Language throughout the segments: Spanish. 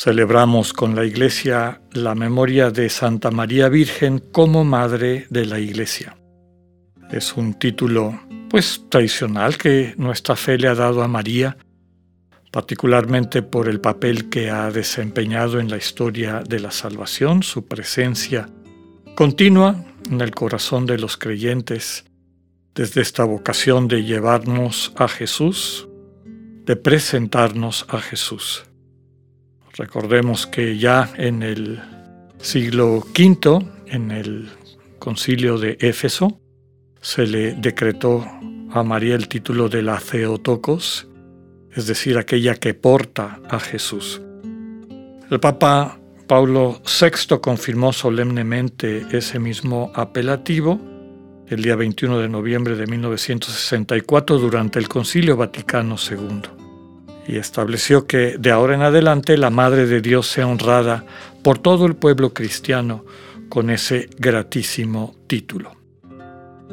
celebramos con la Iglesia la memoria de Santa María Virgen como Madre de la Iglesia. Es un título, pues, tradicional que nuestra fe le ha dado a María, particularmente por el papel que ha desempeñado en la historia de la salvación, su presencia continua en el corazón de los creyentes desde esta vocación de llevarnos a Jesús, de presentarnos a Jesús. Recordemos que ya en el siglo V, en el concilio de Éfeso, se le decretó a María el título de la Theotokos, es decir, aquella que porta a Jesús. El Papa Paulo VI confirmó solemnemente ese mismo apelativo el día 21 de noviembre de 1964 durante el Concilio Vaticano II y estableció que de ahora en adelante la Madre de Dios sea honrada por todo el pueblo cristiano con ese gratísimo título.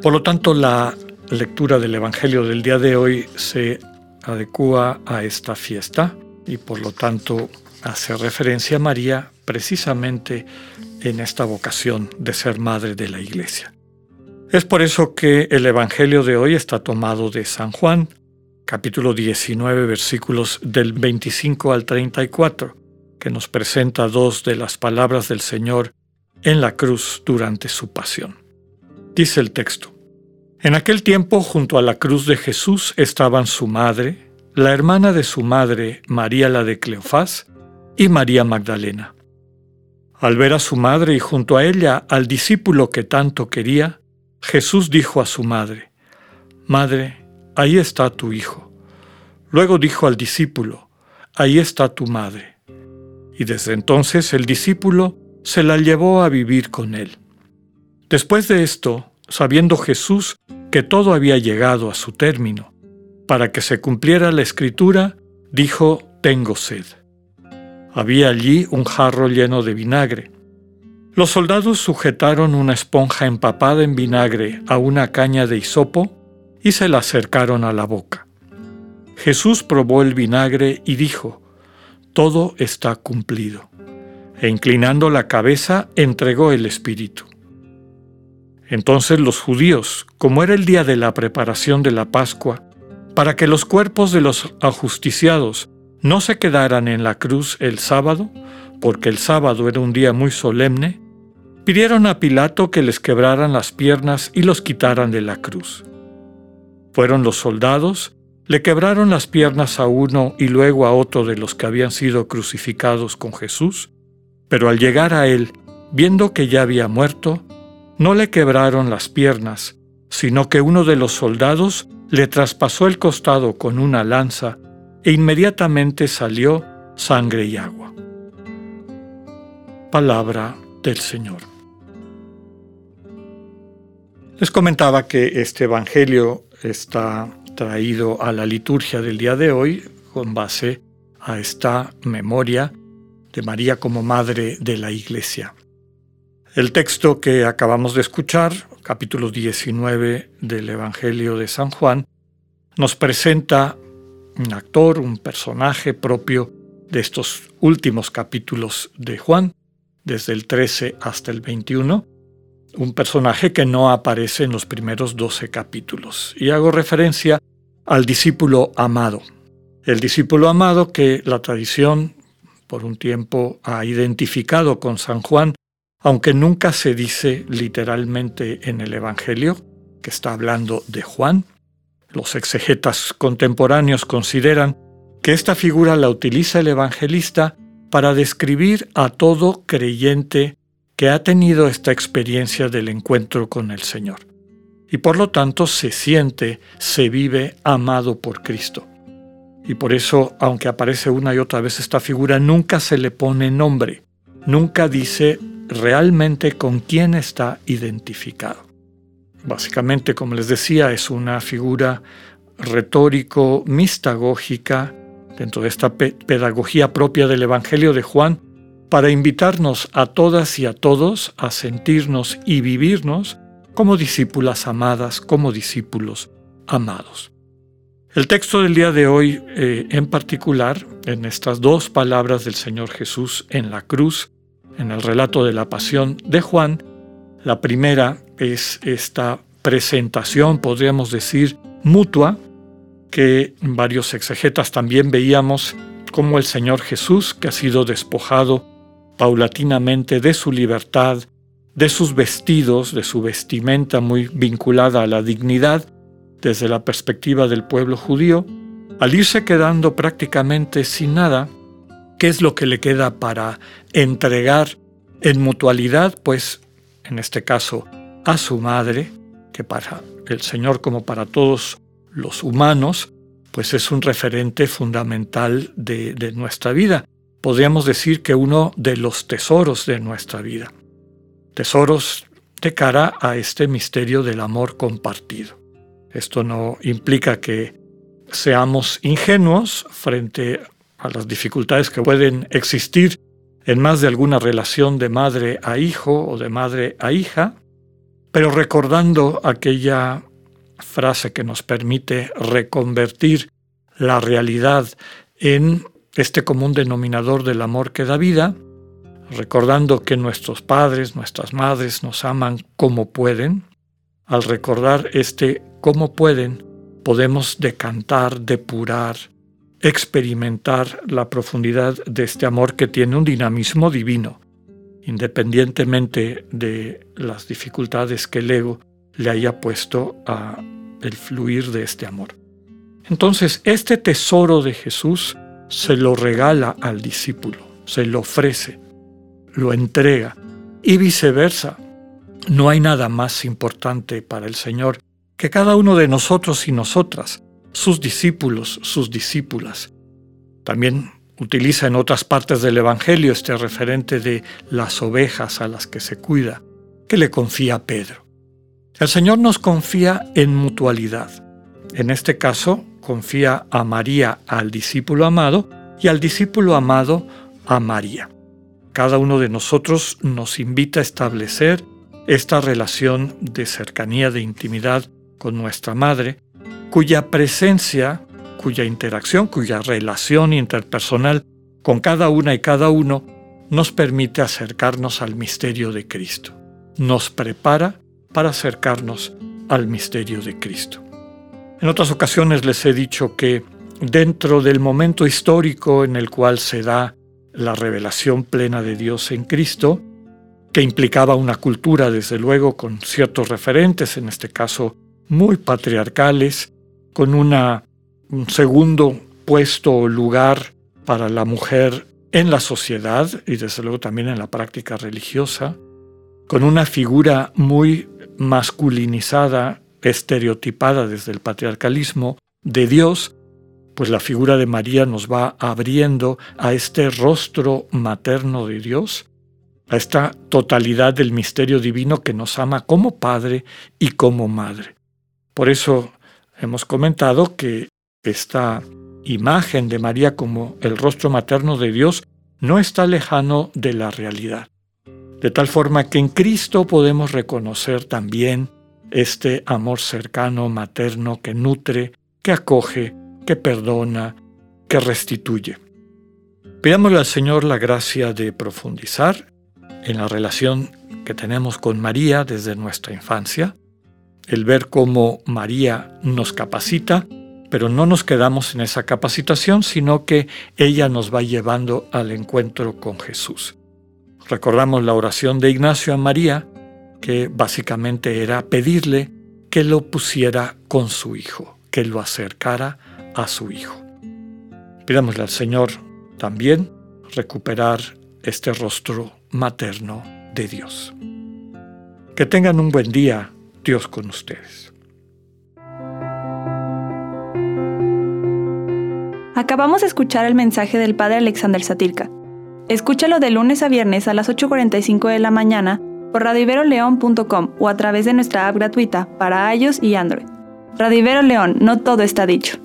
Por lo tanto, la lectura del Evangelio del día de hoy se adecua a esta fiesta y por lo tanto hace referencia a María precisamente en esta vocación de ser madre de la Iglesia. Es por eso que el Evangelio de hoy está tomado de San Juan, capítulo 19, versículos del 25 al 34, que nos presenta dos de las palabras del Señor en la cruz durante su pasión. Dice el texto, En aquel tiempo junto a la cruz de Jesús estaban su madre, la hermana de su madre, María la de Cleofás, y María Magdalena. Al ver a su madre y junto a ella al discípulo que tanto quería, Jesús dijo a su madre, Madre, ahí está tu hijo. Luego dijo al discípulo, Ahí está tu madre. Y desde entonces el discípulo se la llevó a vivir con él. Después de esto, sabiendo Jesús que todo había llegado a su término, para que se cumpliera la escritura, dijo, Tengo sed. Había allí un jarro lleno de vinagre. Los soldados sujetaron una esponja empapada en vinagre a una caña de hisopo y se la acercaron a la boca. Jesús probó el vinagre y dijo, Todo está cumplido. E inclinando la cabeza, entregó el Espíritu. Entonces los judíos, como era el día de la preparación de la Pascua, para que los cuerpos de los ajusticiados no se quedaran en la cruz el sábado, porque el sábado era un día muy solemne, pidieron a Pilato que les quebraran las piernas y los quitaran de la cruz. Fueron los soldados, le quebraron las piernas a uno y luego a otro de los que habían sido crucificados con Jesús, pero al llegar a él, viendo que ya había muerto, no le quebraron las piernas, sino que uno de los soldados le traspasó el costado con una lanza e inmediatamente salió sangre y agua. Palabra del Señor. Les comentaba que este Evangelio está traído a la liturgia del día de hoy con base a esta memoria de María como Madre de la Iglesia. El texto que acabamos de escuchar, capítulo 19 del Evangelio de San Juan, nos presenta un actor, un personaje propio de estos últimos capítulos de Juan, desde el 13 hasta el 21, un personaje que no aparece en los primeros 12 capítulos. Y hago referencia al discípulo amado. El discípulo amado que la tradición por un tiempo ha identificado con San Juan, aunque nunca se dice literalmente en el Evangelio que está hablando de Juan, los exegetas contemporáneos consideran que esta figura la utiliza el evangelista para describir a todo creyente que ha tenido esta experiencia del encuentro con el Señor y por lo tanto se siente, se vive amado por Cristo. Y por eso, aunque aparece una y otra vez esta figura, nunca se le pone nombre, nunca dice realmente con quién está identificado. Básicamente, como les decía, es una figura retórico-mistagógica dentro de esta pedagogía propia del Evangelio de Juan para invitarnos a todas y a todos a sentirnos y vivirnos como discípulas amadas, como discípulos amados. El texto del día de hoy, eh, en particular, en estas dos palabras del Señor Jesús en la cruz, en el relato de la pasión de Juan, la primera es esta presentación, podríamos decir, mutua, que varios exegetas también veíamos como el Señor Jesús, que ha sido despojado paulatinamente de su libertad, de sus vestidos, de su vestimenta muy vinculada a la dignidad, desde la perspectiva del pueblo judío, al irse quedando prácticamente sin nada, ¿qué es lo que le queda para entregar en mutualidad? Pues, en este caso, a su madre, que para el Señor como para todos los humanos, pues es un referente fundamental de, de nuestra vida. Podríamos decir que uno de los tesoros de nuestra vida. Tesoros de cara a este misterio del amor compartido. Esto no implica que seamos ingenuos frente a las dificultades que pueden existir en más de alguna relación de madre a hijo o de madre a hija, pero recordando aquella frase que nos permite reconvertir la realidad en este común denominador del amor que da vida, recordando que nuestros padres, nuestras madres nos aman como pueden, al recordar este cómo pueden, podemos decantar, depurar, experimentar la profundidad de este amor que tiene un dinamismo divino, independientemente de las dificultades que el ego le haya puesto a el fluir de este amor. Entonces, este tesoro de Jesús se lo regala al discípulo, se lo ofrece, lo entrega y viceversa. No hay nada más importante para el Señor que cada uno de nosotros y nosotras, sus discípulos, sus discípulas. También utiliza en otras partes del Evangelio este referente de las ovejas a las que se cuida, que le confía Pedro. El Señor nos confía en mutualidad. En este caso, confía a María al discípulo amado y al discípulo amado a María. Cada uno de nosotros nos invita a establecer esta relación de cercanía, de intimidad con nuestra madre, cuya presencia, cuya interacción, cuya relación interpersonal con cada una y cada uno nos permite acercarnos al misterio de Cristo. Nos prepara para acercarnos al misterio de Cristo. En otras ocasiones les he dicho que dentro del momento histórico en el cual se da la revelación plena de Dios en Cristo, que implicaba una cultura, desde luego, con ciertos referentes, en este caso muy patriarcales, con una, un segundo puesto o lugar para la mujer en la sociedad y desde luego también en la práctica religiosa, con una figura muy masculinizada, estereotipada desde el patriarcalismo de Dios, pues la figura de María nos va abriendo a este rostro materno de Dios, a esta totalidad del misterio divino que nos ama como Padre y como Madre. Por eso hemos comentado que esta imagen de María como el rostro materno de Dios no está lejano de la realidad. De tal forma que en Cristo podemos reconocer también este amor cercano, materno, que nutre, que acoge, que perdona, que restituye. Pidámosle al Señor la gracia de profundizar en la relación que tenemos con María desde nuestra infancia, el ver cómo María nos capacita, pero no nos quedamos en esa capacitación, sino que ella nos va llevando al encuentro con Jesús. Recordamos la oración de Ignacio a María, que básicamente era pedirle que lo pusiera con su hijo, que lo acercara a su Hijo. Pidámosle al Señor también recuperar este rostro materno de Dios. Que tengan un buen día, Dios con ustedes. Acabamos de escuchar el mensaje del Padre Alexander Satirka. Escúchalo de lunes a viernes a las 8.45 de la mañana por radiveroleón.com o a través de nuestra app gratuita para iOS y Android. Radio Ibero León, no todo está dicho.